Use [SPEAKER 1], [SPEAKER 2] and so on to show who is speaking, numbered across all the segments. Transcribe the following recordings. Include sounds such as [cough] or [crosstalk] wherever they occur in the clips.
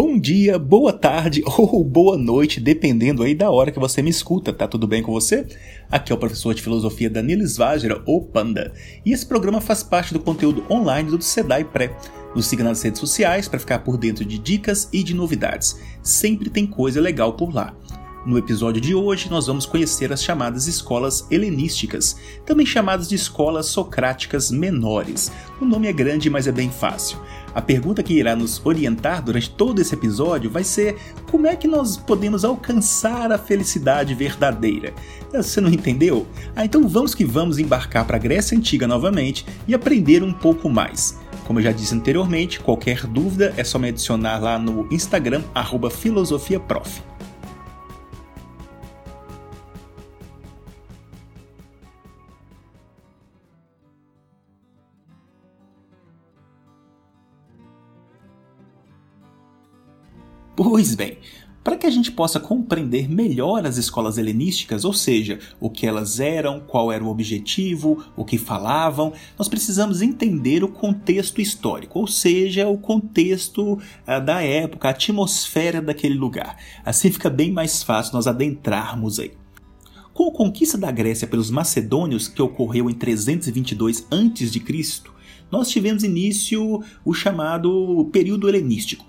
[SPEAKER 1] Bom dia, boa tarde [laughs] ou boa noite, dependendo aí da hora que você me escuta, tá tudo bem com você? Aqui é o professor de filosofia Danilo Svagera, ou Panda, e esse programa faz parte do conteúdo online do Sedai Pré. Nos siga nas redes sociais para ficar por dentro de dicas e de novidades. Sempre tem coisa legal por lá. No episódio de hoje, nós vamos conhecer as chamadas escolas helenísticas, também chamadas de escolas socráticas menores. O nome é grande, mas é bem fácil. A pergunta que irá nos orientar durante todo esse episódio vai ser como é que nós podemos alcançar a felicidade verdadeira. Você não entendeu? Ah, então vamos que vamos embarcar para a Grécia Antiga novamente e aprender um pouco mais. Como eu já disse anteriormente, qualquer dúvida é só me adicionar lá no Instagram, filosofiaprof. Pois bem, para que a gente possa compreender melhor as escolas helenísticas, ou seja, o que elas eram, qual era o objetivo, o que falavam, nós precisamos entender o contexto histórico, ou seja, o contexto uh, da época, a atmosfera daquele lugar. Assim fica bem mais fácil nós adentrarmos aí. Com a conquista da Grécia pelos macedônios, que ocorreu em 322 a.C., nós tivemos início o chamado período helenístico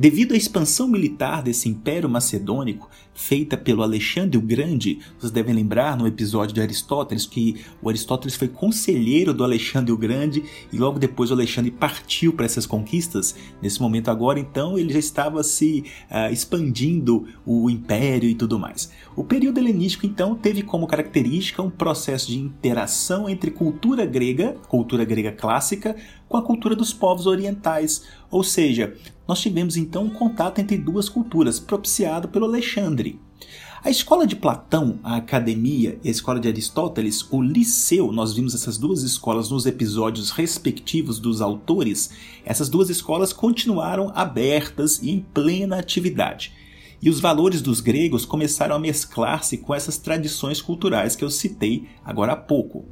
[SPEAKER 1] Devido à expansão militar desse Império Macedônico, feita pelo Alexandre o Grande, vocês devem lembrar no episódio de Aristóteles que o Aristóteles foi conselheiro do Alexandre o Grande e logo depois o Alexandre partiu para essas conquistas. Nesse momento agora, então, ele já estava se uh, expandindo o império e tudo mais. O período helenístico, então, teve como característica um processo de interação entre cultura grega, cultura grega clássica, com a cultura dos povos orientais, ou seja, nós tivemos então um contato entre duas culturas, propiciado pelo Alexandre. A escola de Platão, a academia e a escola de Aristóteles, o liceu, nós vimos essas duas escolas nos episódios respectivos dos autores, essas duas escolas continuaram abertas e em plena atividade. E os valores dos gregos começaram a mesclar-se com essas tradições culturais que eu citei agora há pouco.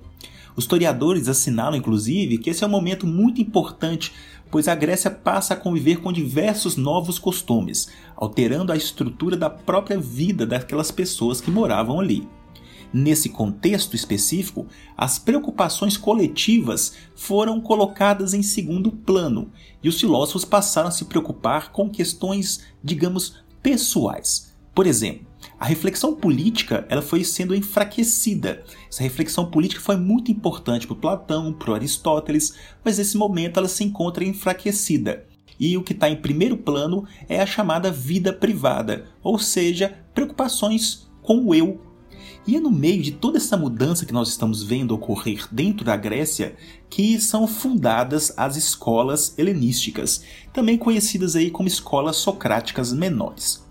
[SPEAKER 1] Os historiadores assinalam, inclusive, que esse é um momento muito importante, pois a Grécia passa a conviver com diversos novos costumes, alterando a estrutura da própria vida daquelas pessoas que moravam ali. Nesse contexto específico, as preocupações coletivas foram colocadas em segundo plano e os filósofos passaram a se preocupar com questões, digamos, pessoais. Por exemplo, a reflexão política ela foi sendo enfraquecida. Essa reflexão política foi muito importante para Platão, para Aristóteles, mas nesse momento ela se encontra enfraquecida. E o que está em primeiro plano é a chamada vida privada, ou seja, preocupações com o eu. E é no meio de toda essa mudança que nós estamos vendo ocorrer dentro da Grécia que são fundadas as escolas helenísticas, também conhecidas aí como escolas socráticas menores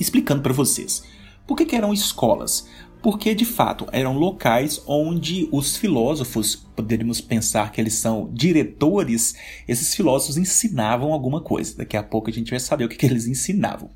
[SPEAKER 1] explicando para vocês. Por que, que eram escolas? Porque de fato eram locais onde os filósofos, poderíamos pensar que eles são diretores, esses filósofos ensinavam alguma coisa. Daqui a pouco a gente vai saber o que, que eles ensinavam.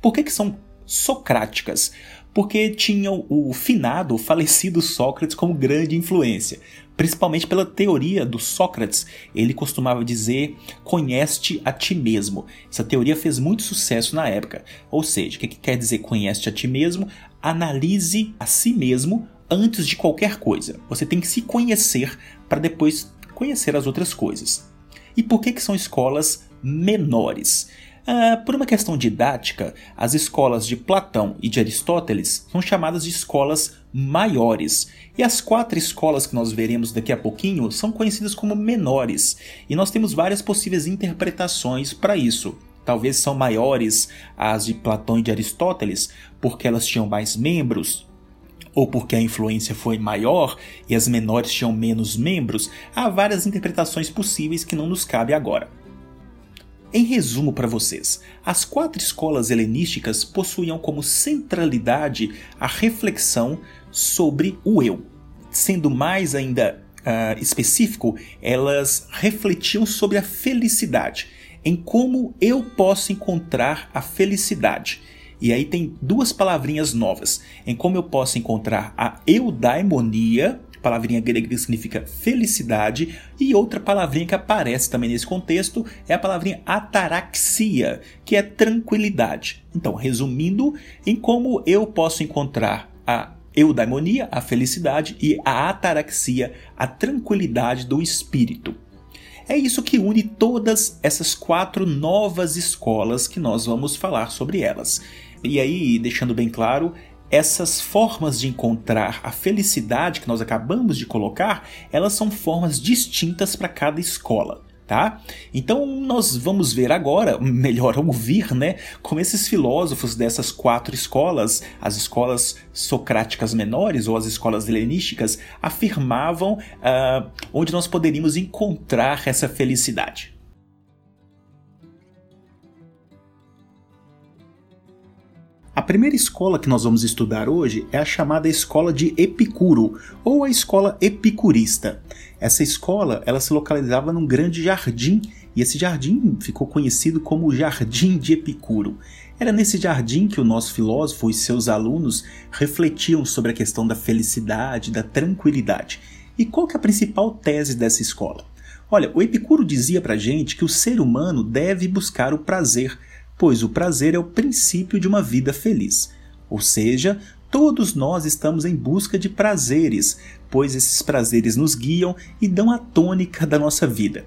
[SPEAKER 1] Por que, que são socráticas? Porque tinham o finado, o falecido Sócrates como grande influência principalmente pela teoria do Sócrates. Ele costumava dizer: conhece a ti mesmo. Essa teoria fez muito sucesso na época. Ou seja, o que, quer dizer conhece a ti mesmo? Analise a si mesmo antes de qualquer coisa. Você tem que se conhecer para depois conhecer as outras coisas. E por que, que são escolas menores? Ah, por uma questão didática, as escolas de Platão e de Aristóteles são chamadas de escolas maiores, e as quatro escolas que nós veremos daqui a pouquinho são conhecidas como menores, e nós temos várias possíveis interpretações para isso. Talvez são maiores as de Platão e de Aristóteles, porque elas tinham mais membros, ou porque a influência foi maior e as menores tinham menos membros, há várias interpretações possíveis que não nos cabe agora. Em resumo para vocês, as quatro escolas helenísticas possuíam como centralidade a reflexão sobre o eu. Sendo mais ainda uh, específico, elas refletiam sobre a felicidade, em como eu posso encontrar a felicidade. E aí tem duas palavrinhas novas, em como eu posso encontrar a eudaimonia, palavrinha grega que significa felicidade, e outra palavrinha que aparece também nesse contexto é a palavrinha ataraxia, que é tranquilidade. Então, resumindo, em como eu posso encontrar a eudaimonia, a felicidade, e a ataraxia, a tranquilidade do espírito. É isso que une todas essas quatro novas escolas que nós vamos falar sobre elas. E aí, deixando bem claro, essas formas de encontrar a felicidade que nós acabamos de colocar, elas são formas distintas para cada escola tá? Então nós vamos ver agora, melhor ouvir, né, como esses filósofos dessas quatro escolas, as escolas socráticas menores ou as escolas helenísticas, afirmavam uh, onde nós poderíamos encontrar essa felicidade. A primeira escola que nós vamos estudar hoje é a chamada escola de Epicuro, ou a escola epicurista. Essa escola ela se localizava num grande jardim, e esse jardim ficou conhecido como o Jardim de Epicuro. Era nesse jardim que o nosso filósofo e seus alunos refletiam sobre a questão da felicidade, da tranquilidade. E qual que é a principal tese dessa escola? Olha, o Epicuro dizia pra gente que o ser humano deve buscar o prazer, pois o prazer é o princípio de uma vida feliz. Ou seja, todos nós estamos em busca de prazeres, pois esses prazeres nos guiam e dão a tônica da nossa vida.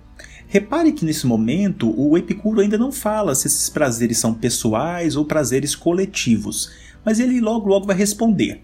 [SPEAKER 1] Repare que nesse momento o Epicuro ainda não fala se esses prazeres são pessoais ou prazeres coletivos, mas ele logo logo vai responder.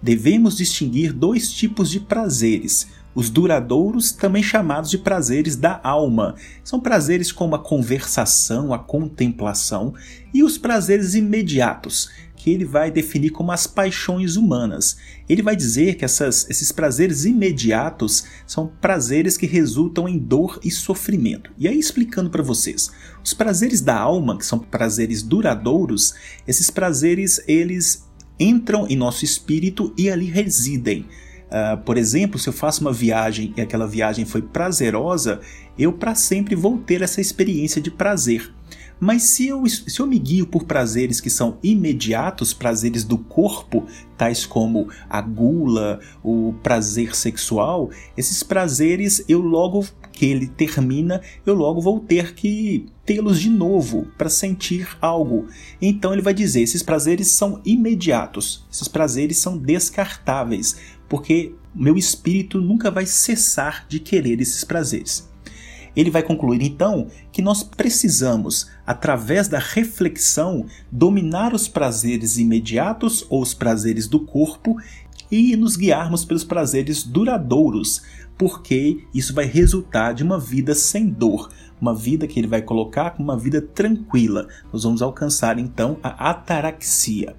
[SPEAKER 1] Devemos distinguir dois tipos de prazeres, os duradouros, também chamados de prazeres da alma, são prazeres como a conversação, a contemplação, e os prazeres imediatos, que ele vai definir como as paixões humanas. Ele vai dizer que essas, esses prazeres imediatos são prazeres que resultam em dor e sofrimento. E aí, explicando para vocês, os prazeres da alma, que são prazeres duradouros, esses prazeres eles entram em nosso espírito e ali residem. Uh, por exemplo, se eu faço uma viagem e aquela viagem foi prazerosa, eu para sempre vou ter essa experiência de prazer. Mas se eu, se eu me guio por prazeres que são imediatos, prazeres do corpo, tais como a gula, o prazer sexual, esses prazeres eu logo que ele termina, eu logo vou ter que tê-los de novo para sentir algo. Então ele vai dizer: esses prazeres são imediatos, esses prazeres são descartáveis, porque meu espírito nunca vai cessar de querer esses prazeres. Ele vai concluir então que nós precisamos, através da reflexão, dominar os prazeres imediatos ou os prazeres do corpo e nos guiarmos pelos prazeres duradouros, porque isso vai resultar de uma vida sem dor, uma vida que ele vai colocar como uma vida tranquila. Nós vamos alcançar então a ataraxia.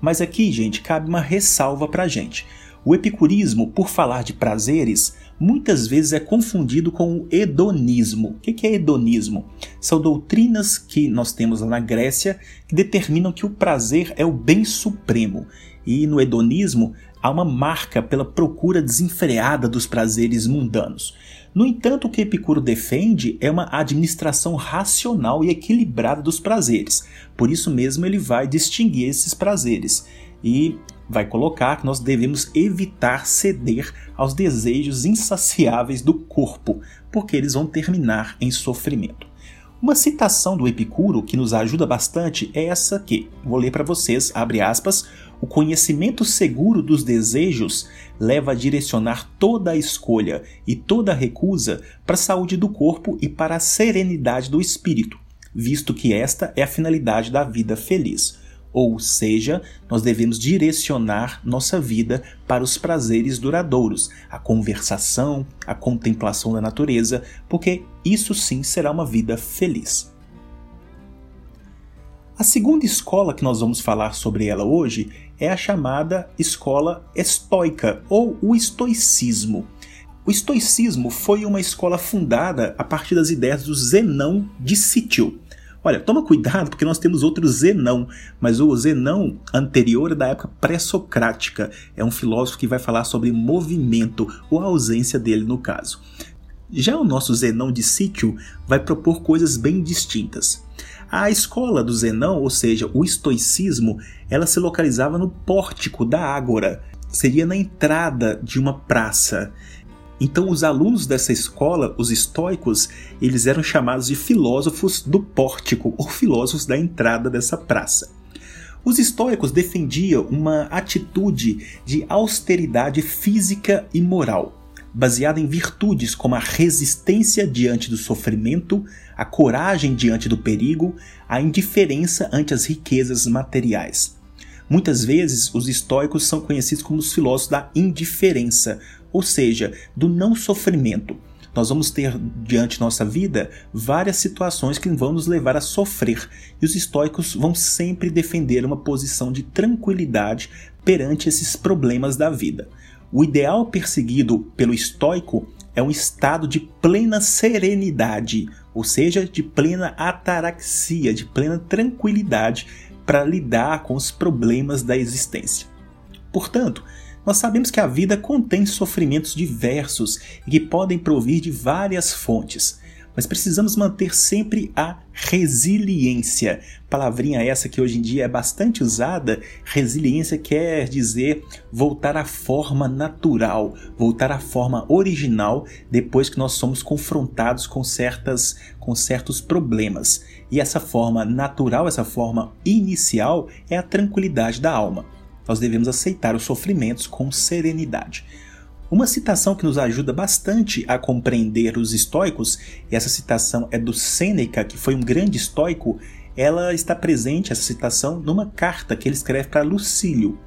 [SPEAKER 1] Mas aqui, gente, cabe uma ressalva para gente. O epicurismo, por falar de prazeres, muitas vezes é confundido com o hedonismo. O que é hedonismo? São doutrinas que nós temos lá na Grécia que determinam que o prazer é o bem supremo. E no hedonismo há uma marca pela procura desenfreada dos prazeres mundanos. No entanto, o que Epicuro defende é uma administração racional e equilibrada dos prazeres. Por isso mesmo ele vai distinguir esses prazeres. E vai colocar que nós devemos evitar ceder aos desejos insaciáveis do corpo, porque eles vão terminar em sofrimento. Uma citação do Epicuro que nos ajuda bastante é essa aqui. Vou ler para vocês, abre aspas, o conhecimento seguro dos desejos leva a direcionar toda a escolha e toda a recusa para a saúde do corpo e para a serenidade do espírito, visto que esta é a finalidade da vida feliz. Ou seja, nós devemos direcionar nossa vida para os prazeres duradouros, a conversação, a contemplação da natureza, porque isso sim será uma vida feliz. A segunda escola que nós vamos falar sobre ela hoje é a chamada escola estoica ou o estoicismo. O estoicismo foi uma escola fundada a partir das ideias do Zenão de Sítio. Olha, toma cuidado porque nós temos outro Zenão, mas o Zenão anterior é da época pré-socrática. É um filósofo que vai falar sobre movimento, ou a ausência dele no caso. Já o nosso Zenão de Sítio vai propor coisas bem distintas. A escola do Zenão, ou seja, o estoicismo, ela se localizava no pórtico da Ágora. seria na entrada de uma praça. Então os alunos dessa escola, os estoicos, eles eram chamados de filósofos do pórtico ou filósofos da entrada dessa praça. Os estoicos defendiam uma atitude de austeridade física e moral, baseada em virtudes como a resistência diante do sofrimento, a coragem diante do perigo, a indiferença ante as riquezas materiais. Muitas vezes, os estoicos são conhecidos como os filósofos da indiferença, ou seja, do não sofrimento. Nós vamos ter diante nossa vida várias situações que vão nos levar a sofrer, e os estoicos vão sempre defender uma posição de tranquilidade perante esses problemas da vida. O ideal perseguido pelo estoico é um estado de plena serenidade, ou seja, de plena ataraxia, de plena tranquilidade para lidar com os problemas da existência. Portanto, nós sabemos que a vida contém sofrimentos diversos e que podem provir de várias fontes, mas precisamos manter sempre a resiliência. Palavrinha essa que hoje em dia é bastante usada. Resiliência quer dizer voltar à forma natural, voltar à forma original depois que nós somos confrontados com certas com certos problemas. E essa forma natural, essa forma inicial é a tranquilidade da alma nós devemos aceitar os sofrimentos com serenidade. Uma citação que nos ajuda bastante a compreender os estoicos, e essa citação é do Sêneca, que foi um grande estoico, ela está presente, essa citação, numa carta que ele escreve para Lucílio.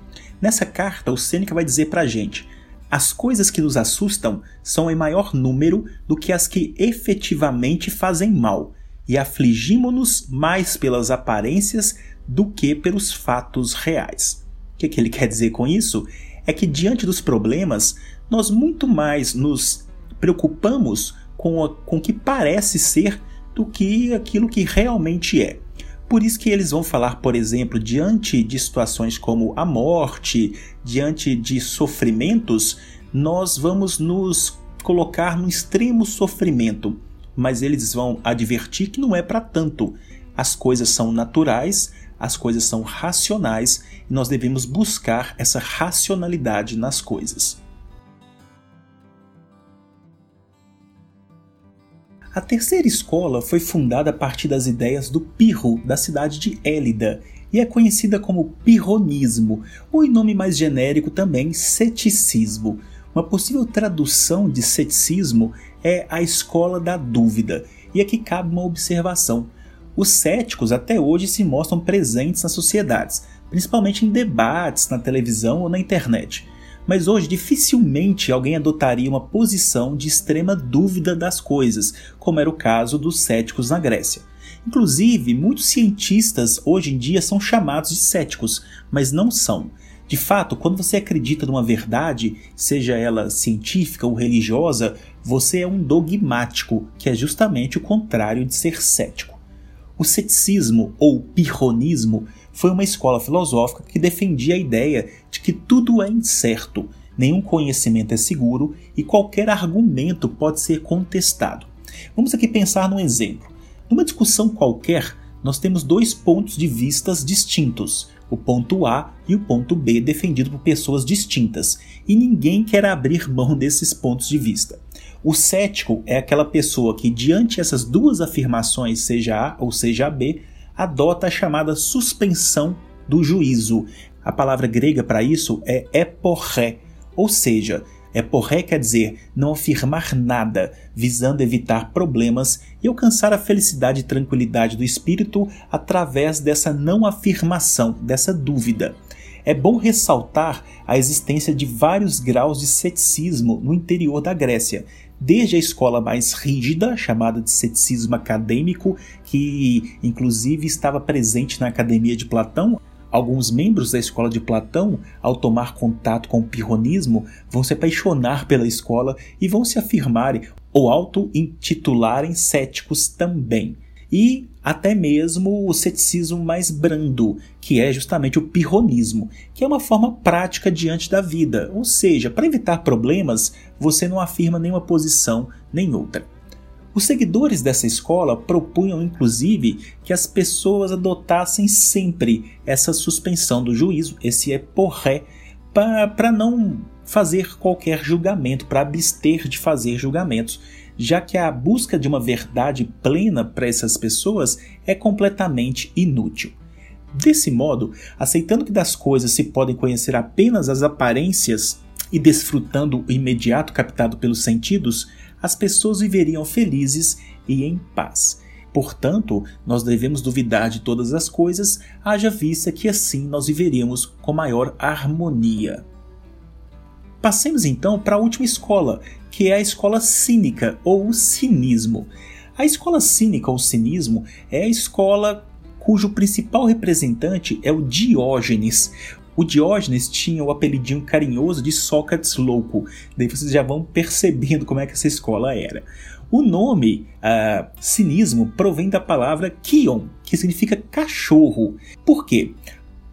[SPEAKER 1] Nessa carta, o Sêneca vai dizer para a gente: as coisas que nos assustam são em maior número do que as que efetivamente fazem mal, e afligimos-nos mais pelas aparências do que pelos fatos reais que, que ele quer dizer com isso? É que diante dos problemas, nós muito mais nos preocupamos com, com o que parece ser do que aquilo que realmente é. Por isso que eles vão falar, por exemplo, diante de situações como a morte, diante de sofrimentos, nós vamos nos colocar no extremo sofrimento, mas eles vão advertir que não é para tanto. As coisas são naturais, as coisas são racionais e nós devemos buscar essa racionalidade nas coisas. A terceira escola foi fundada a partir das ideias do Pirro, da cidade de Élida, e é conhecida como Pirronismo, ou em nome mais genérico também Ceticismo. Uma possível tradução de ceticismo é a escola da dúvida, e aqui cabe uma observação. Os céticos até hoje se mostram presentes nas sociedades, principalmente em debates na televisão ou na internet. Mas hoje dificilmente alguém adotaria uma posição de extrema dúvida das coisas, como era o caso dos céticos na Grécia. Inclusive, muitos cientistas hoje em dia são chamados de céticos, mas não são. De fato, quando você acredita numa verdade, seja ela científica ou religiosa, você é um dogmático, que é justamente o contrário de ser cético. O ceticismo ou pirronismo foi uma escola filosófica que defendia a ideia de que tudo é incerto, nenhum conhecimento é seguro e qualquer argumento pode ser contestado. Vamos aqui pensar num exemplo. Numa discussão qualquer, nós temos dois pontos de vistas distintos, o ponto A e o ponto B defendido por pessoas distintas, e ninguém quer abrir mão desses pontos de vista. O cético é aquela pessoa que, diante essas duas afirmações, seja A ou seja B, adota a chamada suspensão do juízo. A palavra grega para isso é eporré, ou seja, eporré quer dizer não afirmar nada, visando evitar problemas e alcançar a felicidade e tranquilidade do espírito através dessa não afirmação, dessa dúvida. É bom ressaltar a existência de vários graus de ceticismo no interior da Grécia, desde a escola mais rígida, chamada de ceticismo acadêmico, que inclusive estava presente na Academia de Platão. Alguns membros da escola de Platão, ao tomar contato com o pirronismo, vão se apaixonar pela escola e vão se afirmarem ou auto-intitularem céticos também e até mesmo o ceticismo mais brando, que é justamente o pirronismo, que é uma forma prática diante da vida, ou seja, para evitar problemas, você não afirma nenhuma posição nem outra. Os seguidores dessa escola propunham inclusive que as pessoas adotassem sempre essa suspensão do juízo, esse é porré, para não fazer qualquer julgamento, para abster de fazer julgamentos, já que a busca de uma verdade plena para essas pessoas é completamente inútil. Desse modo, aceitando que das coisas se podem conhecer apenas as aparências e desfrutando o imediato captado pelos sentidos, as pessoas viveriam felizes e em paz. Portanto, nós devemos duvidar de todas as coisas, haja vista que assim nós viveríamos com maior harmonia. Passemos então para a última escola, que é a escola cínica ou o cinismo. A escola cínica ou cinismo é a escola cujo principal representante é o Diógenes. O Diógenes tinha o apelidinho carinhoso de Sócrates louco. Daí vocês já vão percebendo como é que essa escola era. O nome uh, cinismo provém da palavra kion, que significa cachorro. Por quê?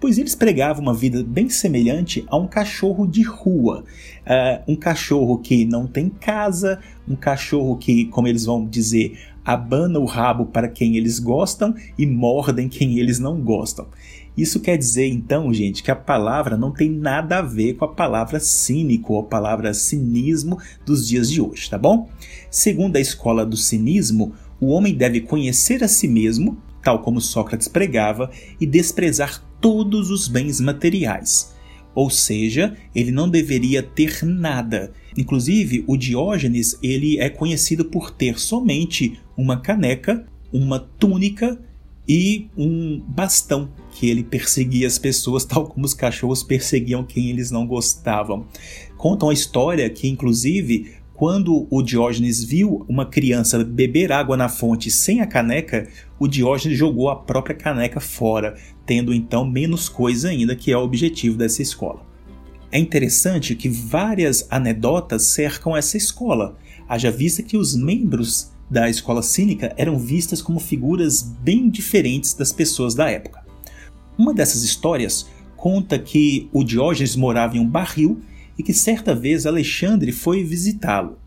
[SPEAKER 1] Pois eles pregavam uma vida bem semelhante a um cachorro de rua. Uh, um cachorro que não tem casa, um cachorro que, como eles vão dizer, abana o rabo para quem eles gostam e mordem quem eles não gostam. Isso quer dizer então, gente, que a palavra não tem nada a ver com a palavra cínico ou a palavra cinismo dos dias de hoje, tá bom? Segundo a escola do cinismo, o homem deve conhecer a si mesmo, tal como Sócrates pregava, e desprezar todos os bens materiais. Ou seja, ele não deveria ter nada. Inclusive, o Diógenes ele é conhecido por ter somente uma caneca, uma túnica e um bastão que ele perseguia as pessoas [laughs] tal como os cachorros perseguiam quem eles não gostavam. Contam a história que inclusive quando o Diógenes viu uma criança beber água na fonte sem a caneca, o Diógenes jogou a própria caneca fora, tendo então menos coisa ainda, que é o objetivo dessa escola. É interessante que várias anedotas cercam essa escola, haja vista que os membros da escola cínica eram vistas como figuras bem diferentes das pessoas da época. Uma dessas histórias conta que o Diógenes morava em um barril e que certa vez Alexandre foi visitá-lo.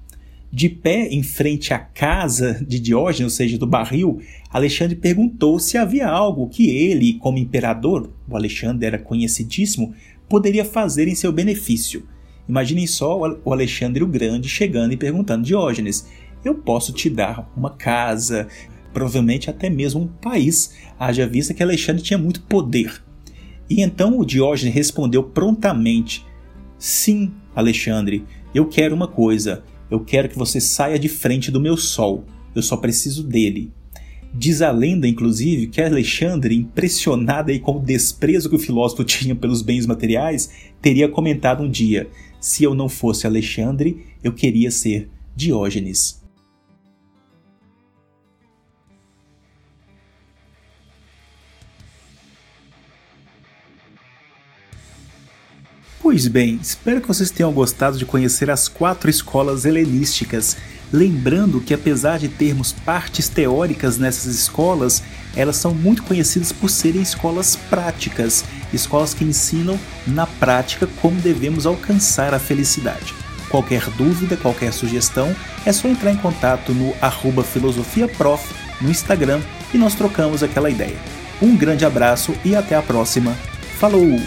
[SPEAKER 1] De pé em frente à casa de Diógenes, ou seja, do barril, Alexandre perguntou se havia algo que ele, como imperador, o Alexandre era conhecidíssimo, poderia fazer em seu benefício. Imaginem só o Alexandre o Grande chegando e perguntando: Diógenes, eu posso te dar uma casa, provavelmente até mesmo um país, haja vista que Alexandre tinha muito poder. E então o Diógenes respondeu prontamente: Sim, Alexandre, eu quero uma coisa. Eu quero que você saia de frente do meu sol. Eu só preciso dele. Diz a lenda, inclusive, que Alexandre, impressionado aí com o desprezo que o filósofo tinha pelos bens materiais, teria comentado um dia: se eu não fosse Alexandre, eu queria ser Diógenes. Pois bem, espero que vocês tenham gostado de conhecer as quatro escolas helenísticas. Lembrando que, apesar de termos partes teóricas nessas escolas, elas são muito conhecidas por serem escolas práticas, escolas que ensinam na prática como devemos alcançar a felicidade. Qualquer dúvida, qualquer sugestão, é só entrar em contato no filosofiaprof no Instagram e nós trocamos aquela ideia. Um grande abraço e até a próxima. Falou!